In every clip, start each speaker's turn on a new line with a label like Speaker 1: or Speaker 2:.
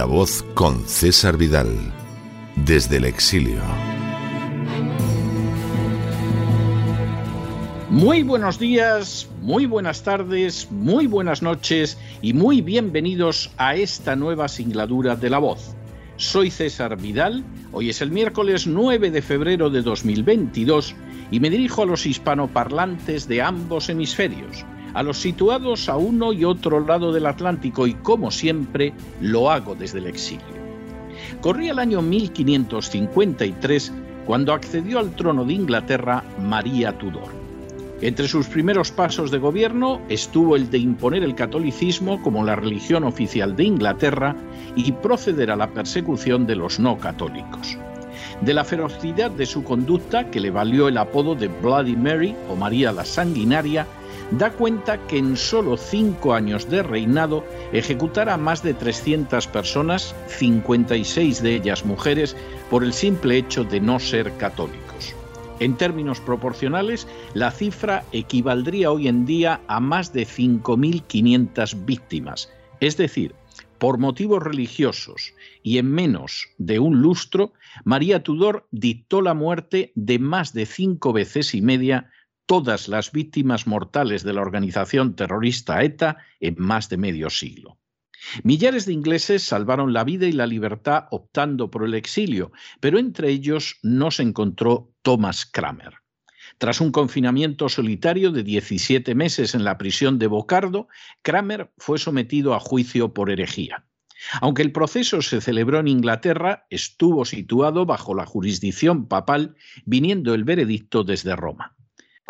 Speaker 1: La voz con César Vidal, desde el exilio.
Speaker 2: Muy buenos días, muy buenas tardes, muy buenas noches y muy bienvenidos a esta nueva singladura de La voz. Soy César Vidal, hoy es el miércoles 9 de febrero de 2022 y me dirijo a los hispanoparlantes de ambos hemisferios a los situados a uno y otro lado del Atlántico y como siempre lo hago desde el exilio. Corría el año 1553 cuando accedió al trono de Inglaterra María Tudor. Entre sus primeros pasos de gobierno estuvo el de imponer el catolicismo como la religión oficial de Inglaterra y proceder a la persecución de los no católicos. De la ferocidad de su conducta, que le valió el apodo de Bloody Mary o María la Sanguinaria, da cuenta que en solo cinco años de reinado ejecutara a más de 300 personas, 56 de ellas mujeres, por el simple hecho de no ser católicos. En términos proporcionales, la cifra equivaldría hoy en día a más de 5.500 víctimas, es decir, por motivos religiosos y en menos de un lustro, María Tudor dictó la muerte de más de cinco veces y media todas las víctimas mortales de la organización terrorista ETA en más de medio siglo. Millares de ingleses salvaron la vida y la libertad optando por el exilio, pero entre ellos no se encontró Thomas Kramer. Tras un confinamiento solitario de 17 meses en la prisión de Bocardo, Kramer fue sometido a juicio por herejía. Aunque el proceso se celebró en Inglaterra, estuvo situado bajo la jurisdicción papal, viniendo el veredicto desde Roma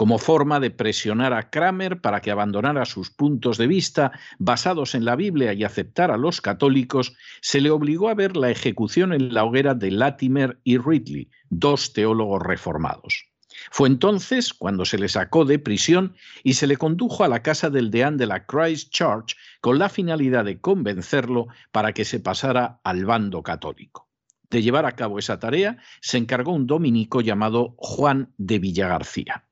Speaker 2: como forma de presionar a Kramer para que abandonara sus puntos de vista basados en la Biblia y aceptara a los católicos, se le obligó a ver la ejecución en la hoguera de Latimer y Ridley, dos teólogos reformados. Fue entonces cuando se le sacó de prisión y se le condujo a la casa del deán de la Christ Church con la finalidad de convencerlo para que se pasara al bando católico. De llevar a cabo esa tarea se encargó un dominico llamado Juan de Villagarcía.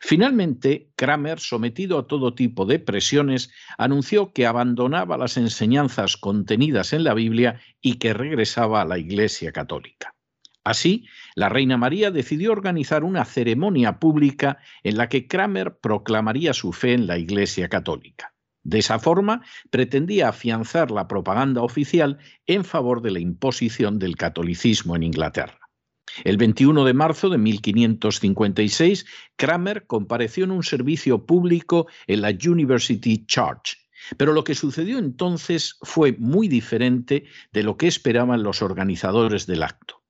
Speaker 2: Finalmente, Kramer, sometido a todo tipo de presiones, anunció que abandonaba las enseñanzas contenidas en la Biblia y que regresaba a la Iglesia Católica. Así, la Reina María decidió organizar una ceremonia pública en la que Kramer proclamaría su fe en la Iglesia Católica. De esa forma, pretendía afianzar la propaganda oficial en favor de la imposición del catolicismo en Inglaterra. El 21 de marzo de 1556, Kramer compareció en un servicio público en la University Church. Pero lo que sucedió entonces fue muy diferente de lo que esperaban los organizadores del acto.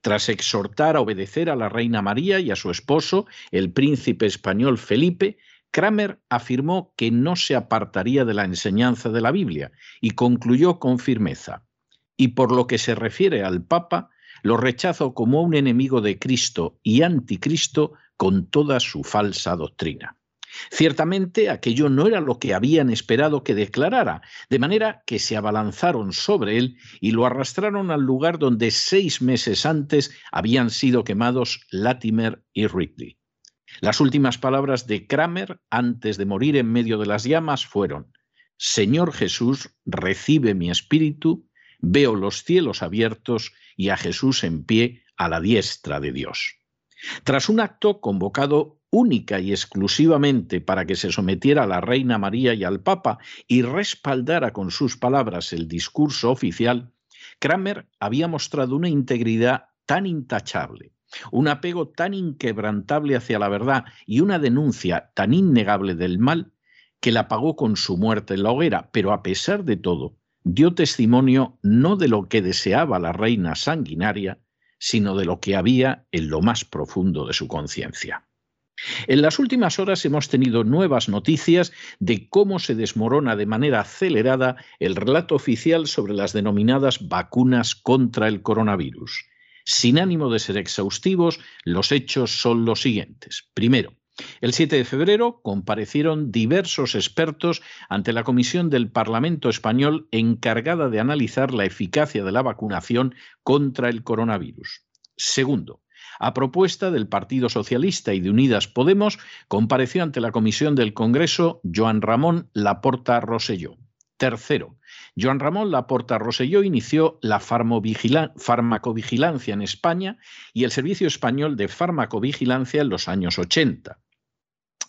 Speaker 2: Tras exhortar a obedecer a la reina María y a su esposo, el príncipe español Felipe, Kramer afirmó que no se apartaría de la enseñanza de la Biblia y concluyó con firmeza. Y por lo que se refiere al Papa, lo rechazo como un enemigo de Cristo y anticristo con toda su falsa doctrina. Ciertamente aquello no era lo que habían esperado que declarara, de manera que se abalanzaron sobre él y lo arrastraron al lugar donde seis meses antes habían sido quemados Latimer y Ridley. Las últimas palabras de Kramer antes de morir en medio de las llamas fueron, Señor Jesús, recibe mi espíritu, veo los cielos abiertos y a Jesús en pie a la diestra de Dios. Tras un acto convocado única y exclusivamente para que se sometiera a la Reina María y al Papa y respaldara con sus palabras el discurso oficial, Kramer había mostrado una integridad tan intachable, un apego tan inquebrantable hacia la verdad y una denuncia tan innegable del mal que la pagó con su muerte en la hoguera, pero a pesar de todo, dio testimonio no de lo que deseaba la reina sanguinaria, sino de lo que había en lo más profundo de su conciencia. En las últimas horas hemos tenido nuevas noticias de cómo se desmorona de manera acelerada el relato oficial sobre las denominadas vacunas contra el coronavirus. Sin ánimo de ser exhaustivos, los hechos son los siguientes. Primero, el 7 de febrero comparecieron diversos expertos ante la Comisión del Parlamento español encargada de analizar la eficacia de la vacunación contra el coronavirus. Segundo, a propuesta del Partido Socialista y de Unidas Podemos, compareció ante la Comisión del Congreso Joan Ramón Laporta Roselló. Tercero, Joan Ramón Laporta Roselló inició la farmacovigilancia en España y el Servicio Español de Farmacovigilancia en los años 80.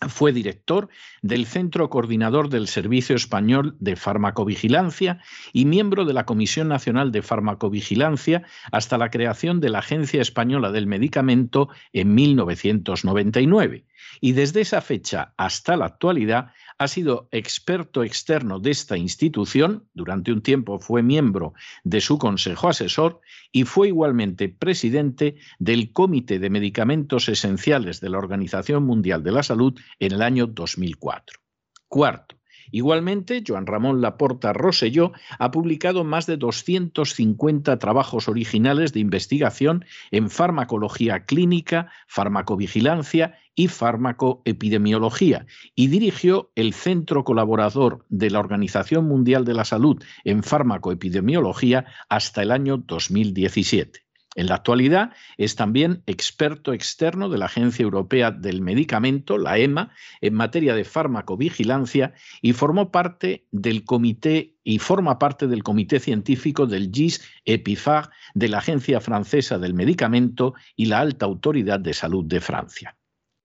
Speaker 2: Fue director del Centro Coordinador del Servicio Español de Farmacovigilancia y miembro de la Comisión Nacional de Farmacovigilancia hasta la creación de la Agencia Española del Medicamento en 1999. Y desde esa fecha hasta la actualidad ha sido experto externo de esta institución, durante un tiempo fue miembro de su consejo asesor y fue igualmente presidente del Comité de Medicamentos Esenciales de la Organización Mundial de la Salud en el año 2004. Cuarto, Igualmente, Joan Ramón Laporta Rosselló ha publicado más de 250 trabajos originales de investigación en farmacología clínica, farmacovigilancia y farmacoepidemiología y dirigió el Centro Colaborador de la Organización Mundial de la Salud en farmacoepidemiología hasta el año 2017. En la actualidad es también experto externo de la Agencia Europea del Medicamento, la EMA, en materia de farmacovigilancia y formó parte del comité y forma parte del comité científico del GIS EPIFAG de la Agencia Francesa del Medicamento y la Alta Autoridad de Salud de Francia.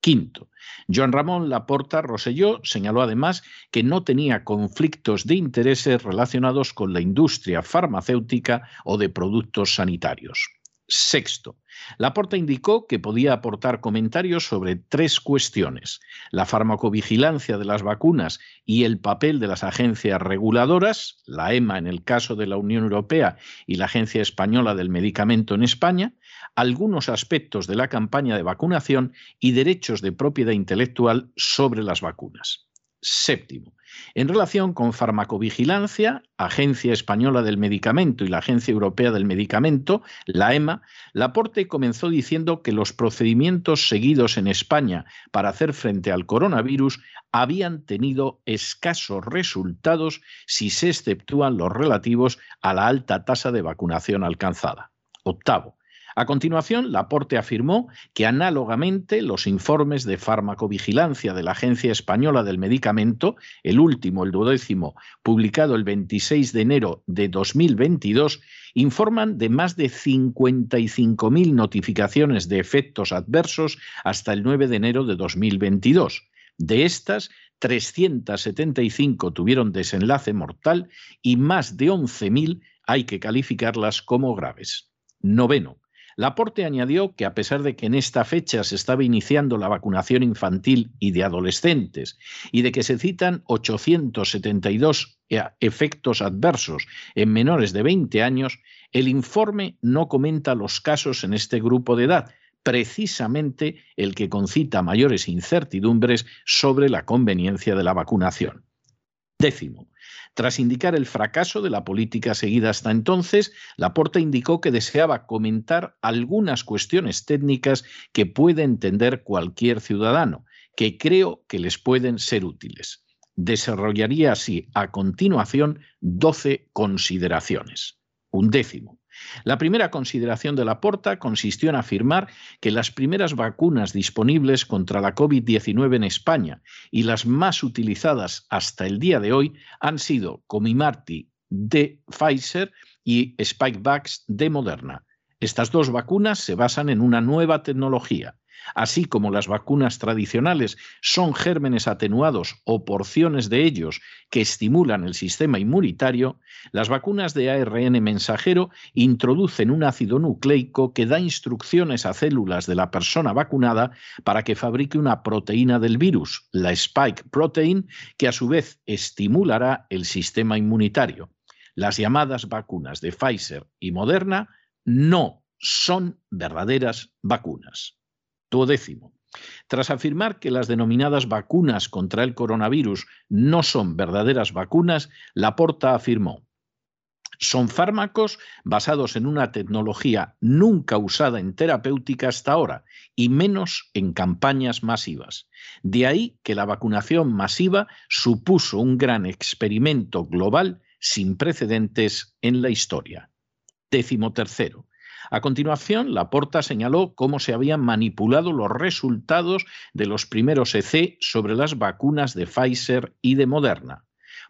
Speaker 2: Quinto, Joan Ramón Laporta Roselló señaló además que no tenía conflictos de intereses relacionados con la industria farmacéutica o de productos sanitarios. Sexto, Laporta indicó que podía aportar comentarios sobre tres cuestiones, la farmacovigilancia de las vacunas y el papel de las agencias reguladoras, la EMA en el caso de la Unión Europea y la Agencia Española del Medicamento en España, algunos aspectos de la campaña de vacunación y derechos de propiedad intelectual sobre las vacunas. Séptimo, en relación con farmacovigilancia, Agencia Española del Medicamento y la Agencia Europea del Medicamento, la EMA, Laporte comenzó diciendo que los procedimientos seguidos en España para hacer frente al coronavirus habían tenido escasos resultados si se exceptúan los relativos a la alta tasa de vacunación alcanzada. Octavo, a continuación, Laporte afirmó que análogamente los informes de farmacovigilancia de la Agencia Española del Medicamento, el último, el duodécimo, publicado el 26 de enero de 2022, informan de más de 55.000 notificaciones de efectos adversos hasta el 9 de enero de 2022. De estas, 375 tuvieron desenlace mortal y más de 11.000 hay que calificarlas como graves. Noveno, Laporte añadió que a pesar de que en esta fecha se estaba iniciando la vacunación infantil y de adolescentes y de que se citan 872 efectos adversos en menores de 20 años, el informe no comenta los casos en este grupo de edad, precisamente el que concita mayores incertidumbres sobre la conveniencia de la vacunación. Décimo, tras indicar el fracaso de la política seguida hasta entonces, Laporta indicó que deseaba comentar algunas cuestiones técnicas que puede entender cualquier ciudadano, que creo que les pueden ser útiles. Desarrollaría así a continuación 12 consideraciones. Un décimo. La primera consideración de Laporta consistió en afirmar que las primeras vacunas disponibles contra la COVID-19 en España y las más utilizadas hasta el día de hoy han sido Comimarty de Pfizer y Spikevax de Moderna. Estas dos vacunas se basan en una nueva tecnología, Así como las vacunas tradicionales son gérmenes atenuados o porciones de ellos que estimulan el sistema inmunitario, las vacunas de ARN mensajero introducen un ácido nucleico que da instrucciones a células de la persona vacunada para que fabrique una proteína del virus, la spike protein, que a su vez estimulará el sistema inmunitario. Las llamadas vacunas de Pfizer y Moderna no son verdaderas vacunas. Duodécimo. Tras afirmar que las denominadas vacunas contra el coronavirus no son verdaderas vacunas, Laporta afirmó, son fármacos basados en una tecnología nunca usada en terapéutica hasta ahora y menos en campañas masivas. De ahí que la vacunación masiva supuso un gran experimento global sin precedentes en la historia. Décimo tercero. A continuación, Laporta señaló cómo se habían manipulado los resultados de los primeros EC sobre las vacunas de Pfizer y de Moderna.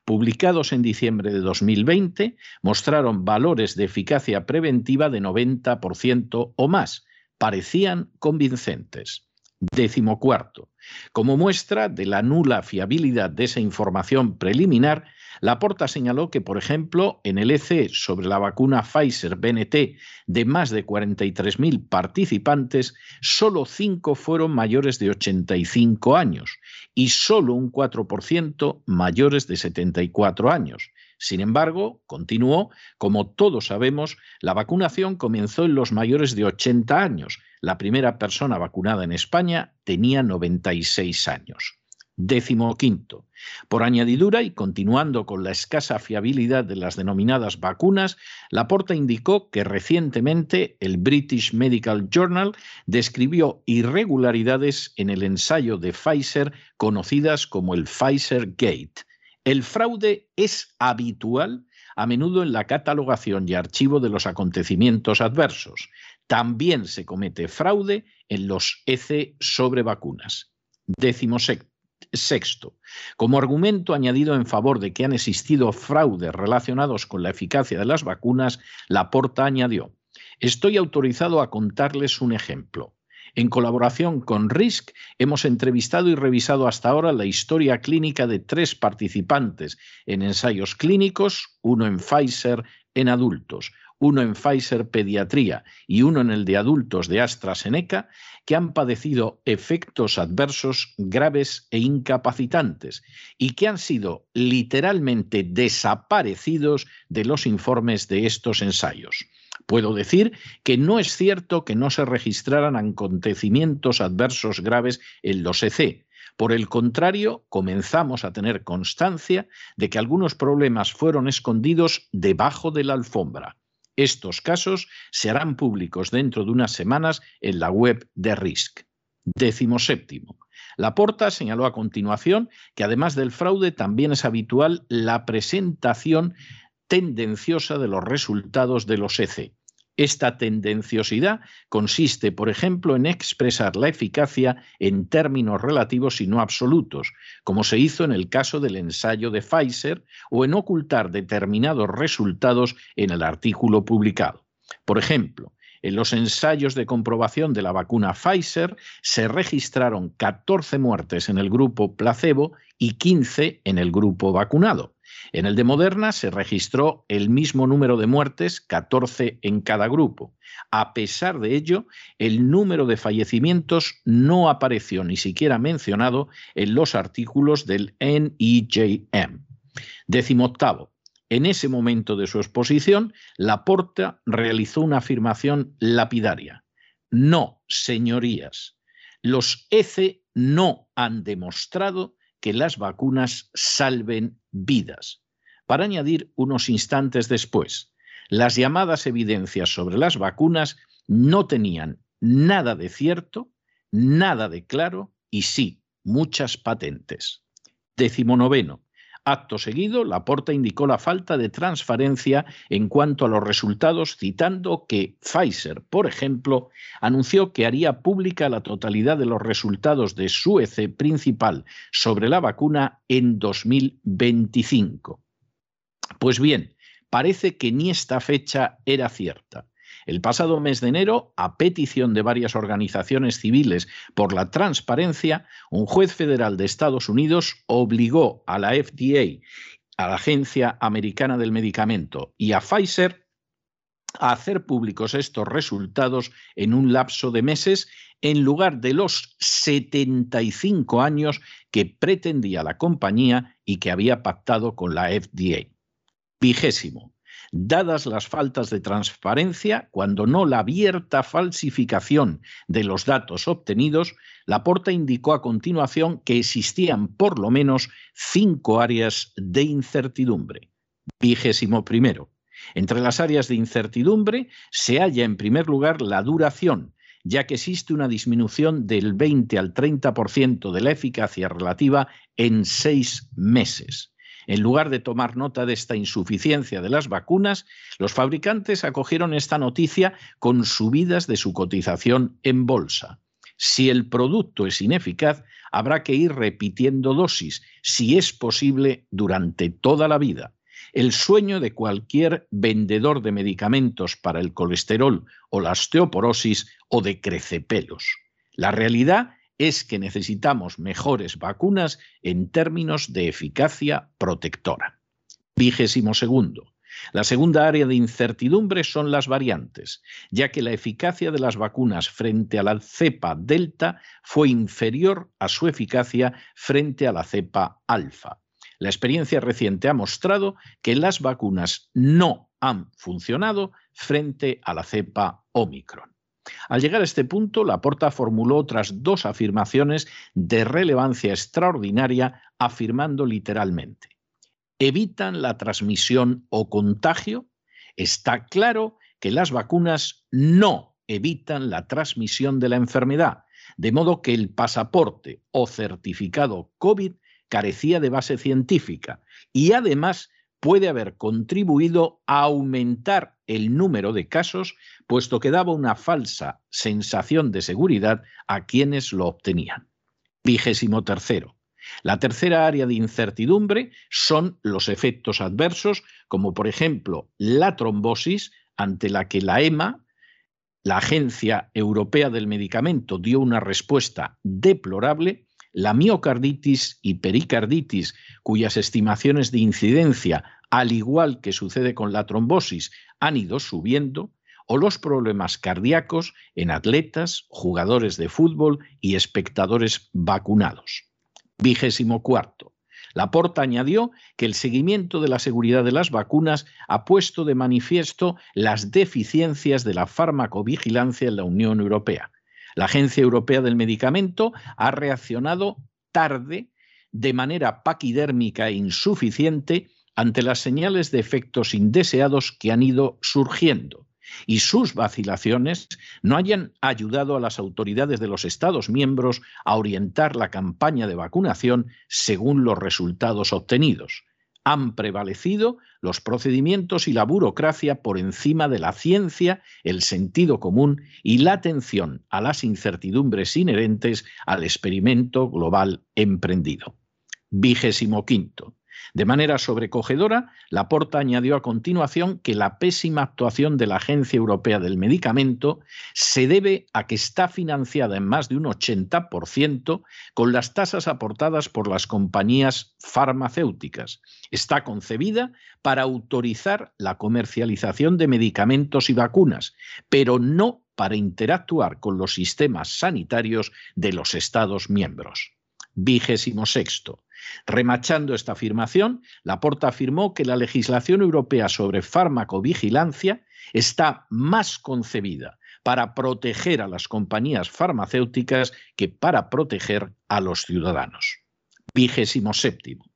Speaker 2: Publicados en diciembre de 2020, mostraron valores de eficacia preventiva de 90% o más. Parecían convincentes. Décimo cuarto. Como muestra de la nula fiabilidad de esa información preliminar, Laporta señaló que, por ejemplo, en el EC sobre la vacuna Pfizer-BNT de más de 43.000 participantes, solo 5 fueron mayores de 85 años y solo un 4% mayores de 74 años. Sin embargo, continuó, como todos sabemos, la vacunación comenzó en los mayores de 80 años. La primera persona vacunada en España tenía 96 años. Décimo quinto. Por añadidura y continuando con la escasa fiabilidad de las denominadas vacunas, Laporta indicó que recientemente el British Medical Journal describió irregularidades en el ensayo de Pfizer conocidas como el Pfizer Gate. El fraude es habitual a menudo en la catalogación y archivo de los acontecimientos adversos. También se comete fraude en los EC sobre vacunas. Décimo Sexto, como argumento añadido en favor de que han existido fraudes relacionados con la eficacia de las vacunas, Laporta añadió, estoy autorizado a contarles un ejemplo. En colaboración con RISC, hemos entrevistado y revisado hasta ahora la historia clínica de tres participantes en ensayos clínicos, uno en Pfizer en adultos, uno en Pfizer Pediatría y uno en el de adultos de AstraZeneca, que han padecido efectos adversos graves e incapacitantes y que han sido literalmente desaparecidos de los informes de estos ensayos. Puedo decir que no es cierto que no se registraran acontecimientos adversos graves en los EC. Por el contrario, comenzamos a tener constancia de que algunos problemas fueron escondidos debajo de la alfombra. Estos casos se harán públicos dentro de unas semanas en la web de RISC. Décimo séptimo. Laporta señaló a continuación que además del fraude también es habitual la presentación tendenciosa de los resultados de los EC. Esta tendenciosidad consiste, por ejemplo, en expresar la eficacia en términos relativos y no absolutos, como se hizo en el caso del ensayo de Pfizer, o en ocultar determinados resultados en el artículo publicado. Por ejemplo, en los ensayos de comprobación de la vacuna Pfizer se registraron 14 muertes en el grupo placebo y 15 en el grupo vacunado. En el de Moderna se registró el mismo número de muertes, 14 en cada grupo. A pesar de ello, el número de fallecimientos no apareció ni siquiera mencionado en los artículos del NEJM. Décimo octavo. En ese momento de su exposición, Laporta realizó una afirmación lapidaria. No, señorías, los ECE no han demostrado que las vacunas salven vidas. Para añadir unos instantes después, las llamadas evidencias sobre las vacunas no tenían nada de cierto, nada de claro y sí, muchas patentes. Décimo noveno. Acto seguido, Laporta indicó la falta de transparencia en cuanto a los resultados, citando que Pfizer, por ejemplo, anunció que haría pública la totalidad de los resultados de su EC principal sobre la vacuna en 2025. Pues bien, parece que ni esta fecha era cierta. El pasado mes de enero, a petición de varias organizaciones civiles por la transparencia, un juez federal de Estados Unidos obligó a la FDA, a la Agencia Americana del Medicamento y a Pfizer a hacer públicos estos resultados en un lapso de meses en lugar de los 75 años que pretendía la compañía y que había pactado con la FDA. Vigésimo. Dadas las faltas de transparencia, cuando no la abierta falsificación de los datos obtenidos, Laporta indicó a continuación que existían por lo menos cinco áreas de incertidumbre. Vigésimo primero. Entre las áreas de incertidumbre se halla en primer lugar la duración, ya que existe una disminución del 20 al 30% de la eficacia relativa en seis meses. En lugar de tomar nota de esta insuficiencia de las vacunas, los fabricantes acogieron esta noticia con subidas de su cotización en bolsa. Si el producto es ineficaz, habrá que ir repitiendo dosis, si es posible, durante toda la vida el sueño de cualquier vendedor de medicamentos para el colesterol o la osteoporosis o de crecepelos. La realidad es que necesitamos mejores vacunas en términos de eficacia protectora. Vigésimo segundo. La segunda área de incertidumbre son las variantes, ya que la eficacia de las vacunas frente a la cepa delta fue inferior a su eficacia frente a la cepa alfa. La experiencia reciente ha mostrado que las vacunas no han funcionado frente a la cepa Omicron. Al llegar a este punto, Laporta formuló otras dos afirmaciones de relevancia extraordinaria, afirmando literalmente, evitan la transmisión o contagio. Está claro que las vacunas no evitan la transmisión de la enfermedad, de modo que el pasaporte o certificado COVID carecía de base científica y además puede haber contribuido a aumentar el número de casos, puesto que daba una falsa sensación de seguridad a quienes lo obtenían. Vigésimo tercero. La tercera área de incertidumbre son los efectos adversos, como por ejemplo la trombosis, ante la que la EMA, la Agencia Europea del Medicamento, dio una respuesta deplorable la miocarditis y pericarditis, cuyas estimaciones de incidencia, al igual que sucede con la trombosis, han ido subiendo, o los problemas cardíacos en atletas, jugadores de fútbol y espectadores vacunados. Vigésimo cuarto. Laporta añadió que el seguimiento de la seguridad de las vacunas ha puesto de manifiesto las deficiencias de la farmacovigilancia en la Unión Europea la Agencia Europea del Medicamento ha reaccionado tarde, de manera paquidérmica e insuficiente, ante las señales de efectos indeseados que han ido surgiendo y sus vacilaciones no hayan ayudado a las autoridades de los Estados miembros a orientar la campaña de vacunación según los resultados obtenidos han prevalecido los procedimientos y la burocracia por encima de la ciencia, el sentido común y la atención a las incertidumbres inherentes al experimento global emprendido. Vigésimo quinto. De manera sobrecogedora, Laporta añadió a continuación que la pésima actuación de la Agencia Europea del Medicamento se debe a que está financiada en más de un 80% con las tasas aportadas por las compañías farmacéuticas. Está concebida para autorizar la comercialización de medicamentos y vacunas, pero no para interactuar con los sistemas sanitarios de los Estados miembros. Vigésimo sexto. Remachando esta afirmación, Laporta afirmó que la legislación europea sobre farmacovigilancia está más concebida para proteger a las compañías farmacéuticas que para proteger a los ciudadanos. Vigésimo séptimo.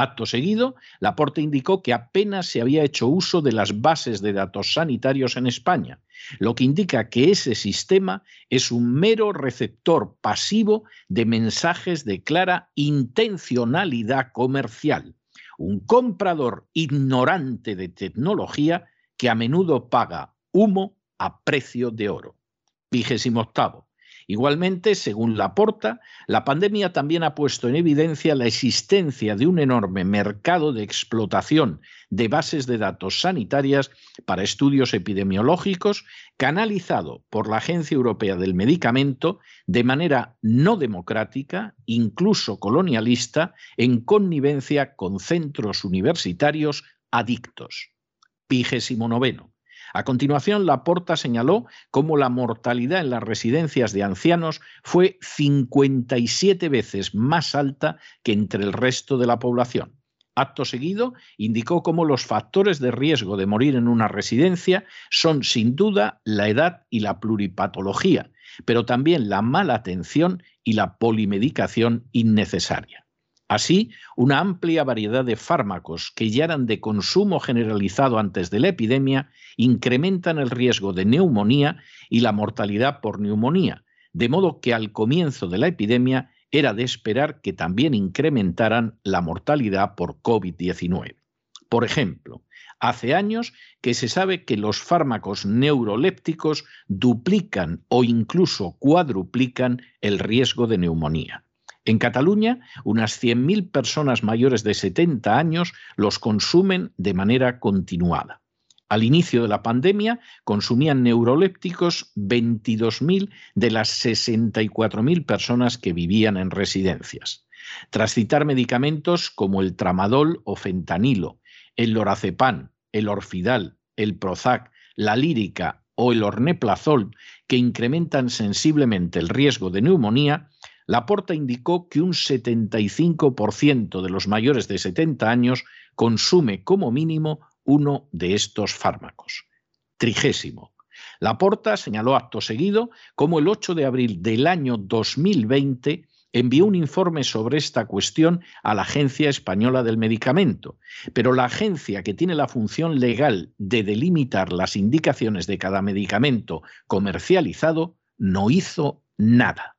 Speaker 2: Acto seguido, Laporte indicó que apenas se había hecho uso de las bases de datos sanitarios en España, lo que indica que ese sistema es un mero receptor pasivo de mensajes de clara intencionalidad comercial, un comprador ignorante de tecnología que a menudo paga humo a precio de oro. Vigésimo octavo. Igualmente, según Laporta, la pandemia también ha puesto en evidencia la existencia de un enorme mercado de explotación de bases de datos sanitarias para estudios epidemiológicos canalizado por la Agencia Europea del Medicamento de manera no democrática, incluso colonialista, en connivencia con centros universitarios adictos. Vigésimo noveno. A continuación, Laporta señaló cómo la mortalidad en las residencias de ancianos fue 57 veces más alta que entre el resto de la población. Acto seguido, indicó cómo los factores de riesgo de morir en una residencia son sin duda la edad y la pluripatología, pero también la mala atención y la polimedicación innecesaria. Así, una amplia variedad de fármacos que ya eran de consumo generalizado antes de la epidemia incrementan el riesgo de neumonía y la mortalidad por neumonía, de modo que al comienzo de la epidemia era de esperar que también incrementaran la mortalidad por COVID-19. Por ejemplo, hace años que se sabe que los fármacos neurolépticos duplican o incluso cuadruplican el riesgo de neumonía. En Cataluña, unas 100.000 personas mayores de 70 años los consumen de manera continuada. Al inicio de la pandemia consumían neurolépticos 22.000 de las 64.000 personas que vivían en residencias. Tras citar medicamentos como el tramadol o fentanilo, el lorazepam, el orfidal, el prozac, la lírica o el orneplazol, que incrementan sensiblemente el riesgo de neumonía, Laporta indicó que un 75% de los mayores de 70 años consume como mínimo uno de estos fármacos. Trigésimo. Laporta señaló acto seguido cómo el 8 de abril del año 2020 envió un informe sobre esta cuestión a la Agencia Española del Medicamento, pero la agencia que tiene la función legal de delimitar las indicaciones de cada medicamento comercializado no hizo nada.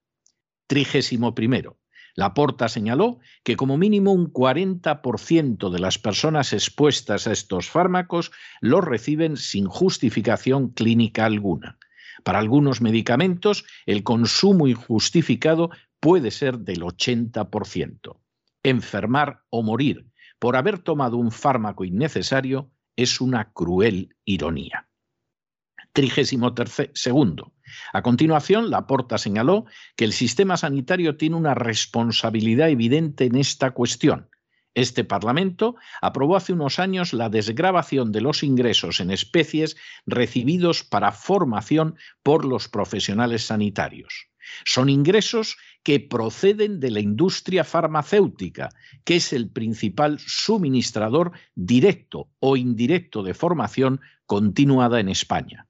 Speaker 2: Trigésimo primero. Laporta señaló que como mínimo un 40% de las personas expuestas a estos fármacos los reciben sin justificación clínica alguna. Para algunos medicamentos, el consumo injustificado puede ser del 80%. Enfermar o morir por haber tomado un fármaco innecesario es una cruel ironía. Trigésimo segundo. A continuación, Laporta señaló que el sistema sanitario tiene una responsabilidad evidente en esta cuestión. Este Parlamento aprobó hace unos años la desgrabación de los ingresos en especies recibidos para formación por los profesionales sanitarios. Son ingresos que proceden de la industria farmacéutica, que es el principal suministrador directo o indirecto de formación continuada en España.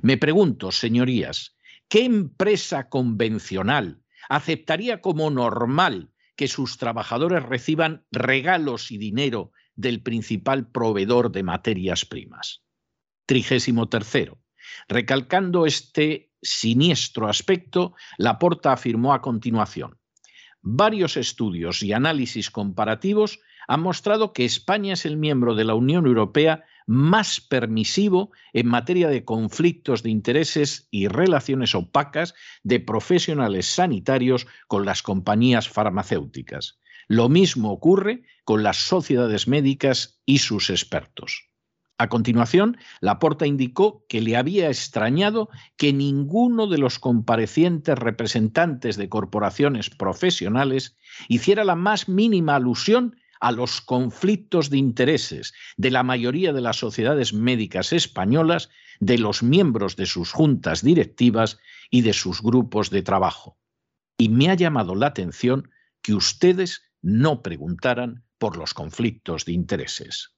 Speaker 2: Me pregunto, señorías, ¿qué empresa convencional aceptaría como normal que sus trabajadores reciban regalos y dinero del principal proveedor de materias primas? Trigésimo tercero. Recalcando este siniestro aspecto, Laporta afirmó a continuación. Varios estudios y análisis comparativos han mostrado que España es el miembro de la Unión Europea más permisivo en materia de conflictos de intereses y relaciones opacas de profesionales sanitarios con las compañías farmacéuticas. Lo mismo ocurre con las sociedades médicas y sus expertos. A continuación, Laporta indicó que le había extrañado que ninguno de los comparecientes representantes de corporaciones profesionales hiciera la más mínima alusión a los conflictos de intereses de la mayoría de las sociedades médicas españolas, de los miembros de sus juntas directivas y de sus grupos de trabajo. Y me ha llamado la atención que ustedes no preguntaran por los conflictos de intereses.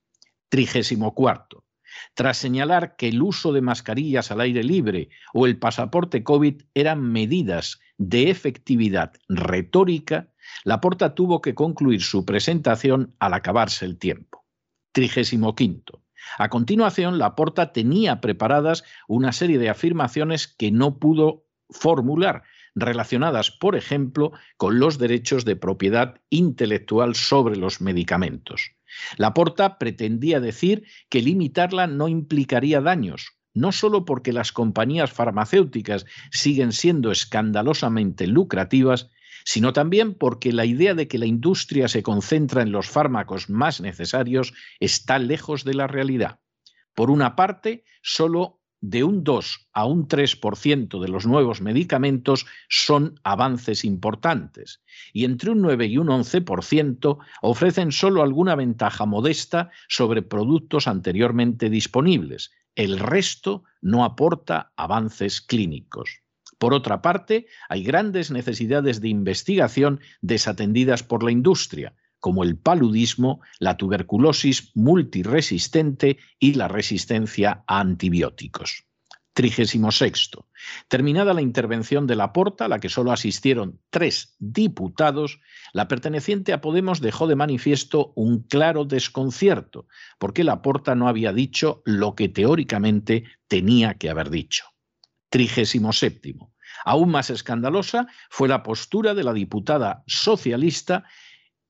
Speaker 2: Trigésimo cuarto. Tras señalar que el uso de mascarillas al aire libre o el pasaporte COVID eran medidas de efectividad retórica, Laporta tuvo que concluir su presentación al acabarse el tiempo. Trigésimo quinto. A continuación, Laporta tenía preparadas una serie de afirmaciones que no pudo formular, relacionadas, por ejemplo, con los derechos de propiedad intelectual sobre los medicamentos. Laporta pretendía decir que limitarla no implicaría daños, no solo porque las compañías farmacéuticas siguen siendo escandalosamente lucrativas, sino también porque la idea de que la industria se concentra en los fármacos más necesarios está lejos de la realidad. Por una parte, solo de un 2 a un 3% de los nuevos medicamentos son avances importantes y entre un 9 y un 11% ofrecen solo alguna ventaja modesta sobre productos anteriormente disponibles. El resto no aporta avances clínicos. Por otra parte, hay grandes necesidades de investigación desatendidas por la industria, como el paludismo, la tuberculosis multiresistente y la resistencia a antibióticos. 36. Terminada la intervención de Laporta, a la que solo asistieron tres diputados, la perteneciente a Podemos dejó de manifiesto un claro desconcierto, porque Laporta no había dicho lo que teóricamente tenía que haber dicho. 37. Aún más escandalosa fue la postura de la diputada socialista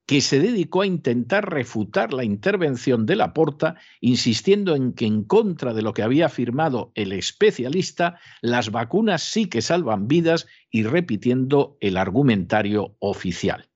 Speaker 2: que se dedicó a intentar refutar la intervención de Laporta, insistiendo en que en contra de lo que había afirmado el especialista, las vacunas sí que salvan vidas y repitiendo el argumentario oficial.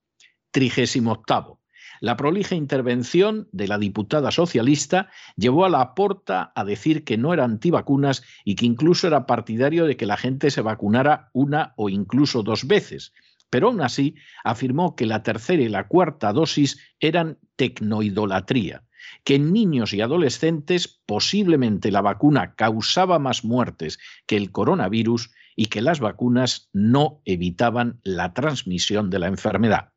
Speaker 2: 38. La prolija intervención de la diputada socialista llevó a Laporta a decir que no era antivacunas y que incluso era partidario de que la gente se vacunara una o incluso dos veces pero aún así afirmó que la tercera y la cuarta dosis eran tecnoidolatría, que en niños y adolescentes posiblemente la vacuna causaba más muertes que el coronavirus y que las vacunas no evitaban la transmisión de la enfermedad.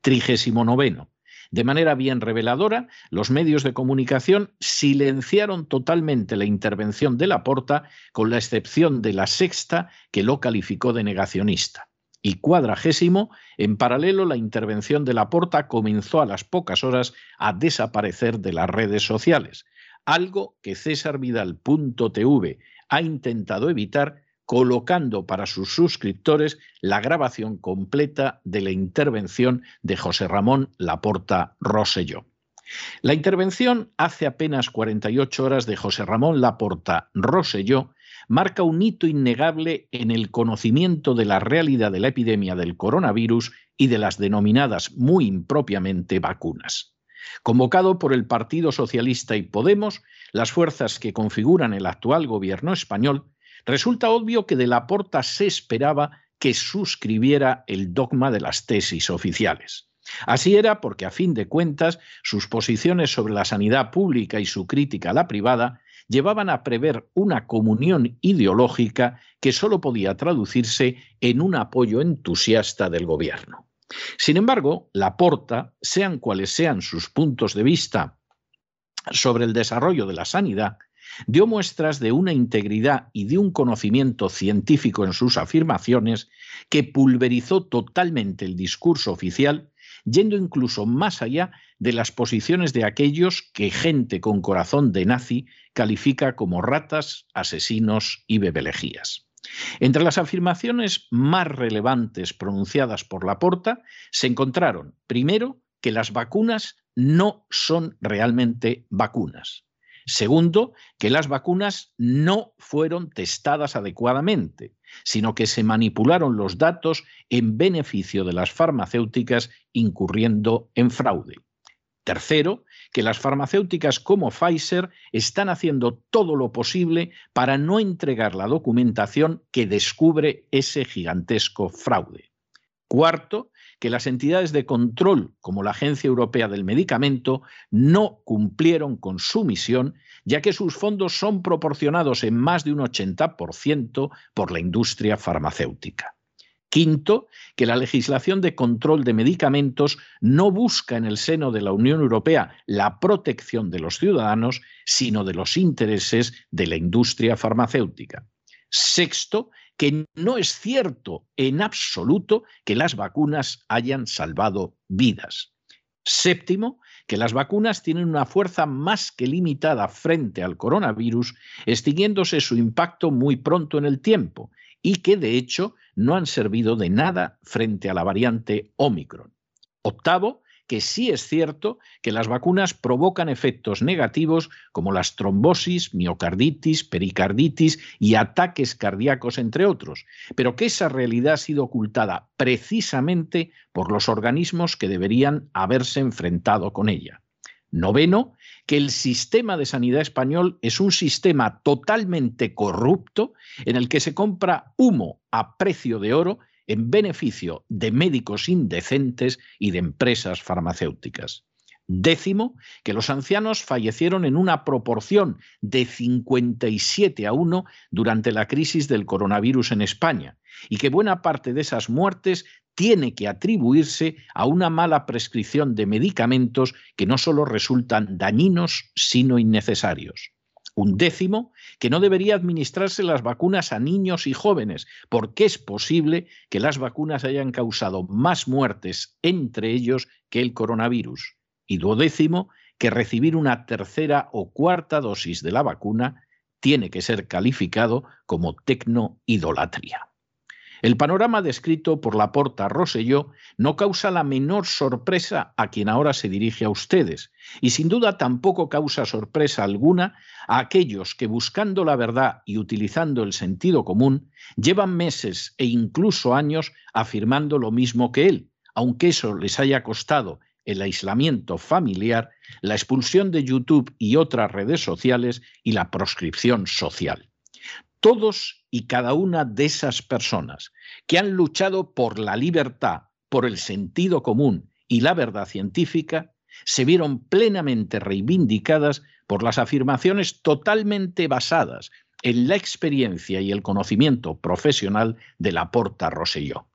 Speaker 2: Trigésimo noveno. De manera bien reveladora, los medios de comunicación silenciaron totalmente la intervención de Laporta, con la excepción de la sexta, que lo calificó de negacionista. Y cuadragésimo, en paralelo la intervención de Laporta comenzó a las pocas horas a desaparecer de las redes sociales, algo que cesarvidal.tv ha intentado evitar colocando para sus suscriptores la grabación completa de la intervención de José Ramón Laporta Rosselló. La intervención hace apenas 48 horas de José Ramón Laporta Rosselló marca un hito innegable en el conocimiento de la realidad de la epidemia del coronavirus y de las denominadas muy impropiamente vacunas. Convocado por el Partido Socialista y Podemos, las fuerzas que configuran el actual gobierno español, resulta obvio que de la Porta se esperaba que suscribiera el dogma de las tesis oficiales. Así era porque, a fin de cuentas, sus posiciones sobre la sanidad pública y su crítica a la privada llevaban a prever una comunión ideológica que sólo podía traducirse en un apoyo entusiasta del gobierno. Sin embargo, Laporta, sean cuales sean sus puntos de vista sobre el desarrollo de la sanidad, dio muestras de una integridad y de un conocimiento científico en sus afirmaciones que pulverizó totalmente el discurso oficial yendo incluso más allá de las posiciones de aquellos que gente con corazón de nazi califica como ratas, asesinos y bebelejías. Entre las afirmaciones más relevantes pronunciadas por Laporta se encontraron, primero, que las vacunas no son realmente vacunas. Segundo, que las vacunas no fueron testadas adecuadamente, sino que se manipularon los datos en beneficio de las farmacéuticas incurriendo en fraude. Tercero, que las farmacéuticas como Pfizer están haciendo todo lo posible para no entregar la documentación que descubre ese gigantesco fraude. Cuarto, que las entidades de control, como la Agencia Europea del Medicamento, no cumplieron con su misión, ya que sus fondos son proporcionados en más de un 80% por la industria farmacéutica. Quinto, que la legislación de control de medicamentos no busca en el seno de la Unión Europea la protección de los ciudadanos, sino de los intereses de la industria farmacéutica. Sexto, que no es cierto en absoluto que las vacunas hayan salvado vidas. Séptimo, que las vacunas tienen una fuerza más que limitada frente al coronavirus, extinguiéndose su impacto muy pronto en el tiempo y que de hecho no han servido de nada frente a la variante Omicron. Octavo, que sí es cierto que las vacunas provocan efectos negativos como las trombosis, miocarditis, pericarditis y ataques cardíacos, entre otros, pero que esa realidad ha sido ocultada precisamente por los organismos que deberían haberse enfrentado con ella. Noveno, que el sistema de sanidad español es un sistema totalmente corrupto en el que se compra humo a precio de oro en beneficio de médicos indecentes y de empresas farmacéuticas. Décimo, que los ancianos fallecieron en una proporción de 57 a 1 durante la crisis del coronavirus en España y que buena parte de esas muertes tiene que atribuirse a una mala prescripción de medicamentos que no solo resultan dañinos, sino innecesarios. Un décimo, que no debería administrarse las vacunas a niños y jóvenes, porque es posible que las vacunas hayan causado más muertes entre ellos que el coronavirus. Y duodécimo, que recibir una tercera o cuarta dosis de la vacuna tiene que ser calificado como tecnoidolatría. El panorama descrito por la porta Rosselló no causa la menor sorpresa a quien ahora se dirige a ustedes, y sin duda tampoco causa sorpresa alguna a aquellos que buscando la verdad y utilizando el sentido común llevan meses e incluso años afirmando lo mismo que él, aunque eso les haya costado el aislamiento familiar, la expulsión de YouTube y otras redes sociales y la proscripción social. Todos y cada una de esas personas que han luchado por la libertad, por el sentido común y la verdad científica, se vieron plenamente reivindicadas por las afirmaciones totalmente basadas en la experiencia y el conocimiento profesional de la Porta Rosselló.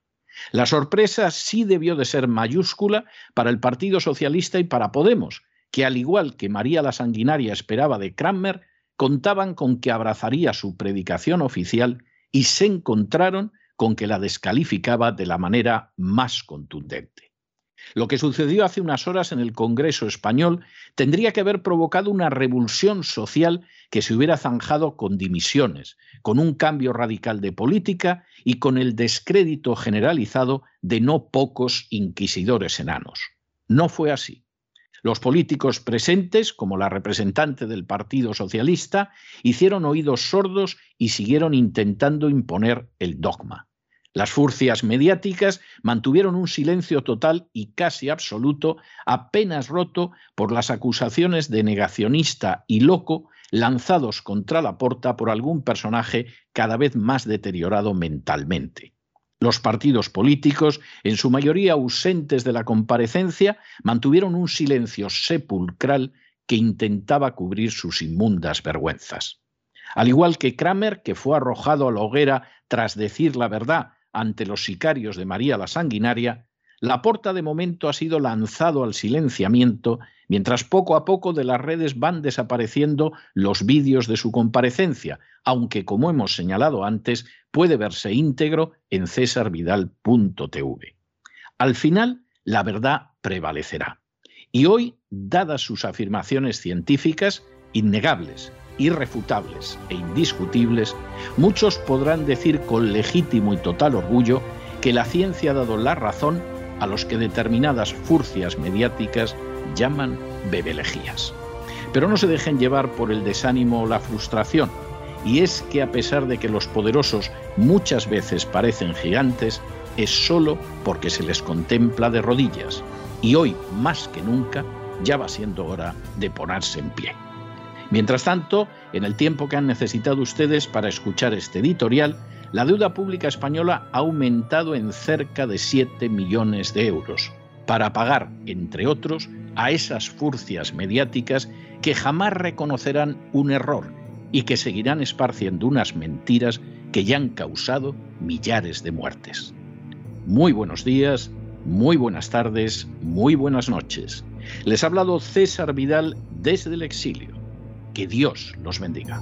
Speaker 2: La sorpresa sí debió de ser mayúscula para el Partido Socialista y para Podemos, que al igual que María la Sanguinaria esperaba de Cranmer, contaban con que abrazaría su predicación oficial y se encontraron con que la descalificaba de la manera más contundente. Lo que sucedió hace unas horas en el Congreso español tendría que haber provocado una revulsión social que se hubiera zanjado con dimisiones, con un cambio radical de política y con el descrédito generalizado de no pocos inquisidores enanos. No fue así. Los políticos presentes, como la representante del Partido Socialista, hicieron oídos sordos y siguieron intentando imponer el dogma. Las furcias mediáticas mantuvieron un silencio total y casi absoluto, apenas roto por las acusaciones de negacionista y loco lanzados contra la porta por algún personaje cada vez más deteriorado mentalmente. Los partidos políticos, en su mayoría ausentes de la comparecencia, mantuvieron un silencio sepulcral que intentaba cubrir sus inmundas vergüenzas. Al igual que Kramer, que fue arrojado a la hoguera tras decir la verdad ante los sicarios de María la Sanguinaria, Laporta de momento ha sido lanzado al silenciamiento, mientras poco a poco de las redes van desapareciendo los vídeos de su comparecencia, aunque como hemos señalado antes, puede verse íntegro en cesarvidal.tv. Al final, la verdad prevalecerá. Y hoy, dadas sus afirmaciones científicas, innegables, irrefutables e indiscutibles, muchos podrán decir con legítimo y total orgullo que la ciencia ha dado la razón a los que determinadas furcias mediáticas llaman bebelejías. Pero no se dejen llevar por el desánimo o la frustración, y es que a pesar de que los poderosos muchas veces parecen gigantes, es solo porque se les contempla de rodillas, y hoy más que nunca ya va siendo hora de ponerse en pie. Mientras tanto, en el tiempo que han necesitado ustedes para escuchar este editorial, la deuda pública española ha aumentado en cerca de 7 millones de euros para pagar, entre otros, a esas furcias mediáticas que jamás reconocerán un error y que seguirán esparciendo unas mentiras que ya han causado millares de muertes. Muy buenos días, muy buenas tardes, muy buenas noches. Les ha hablado César Vidal desde el exilio. Que Dios los bendiga.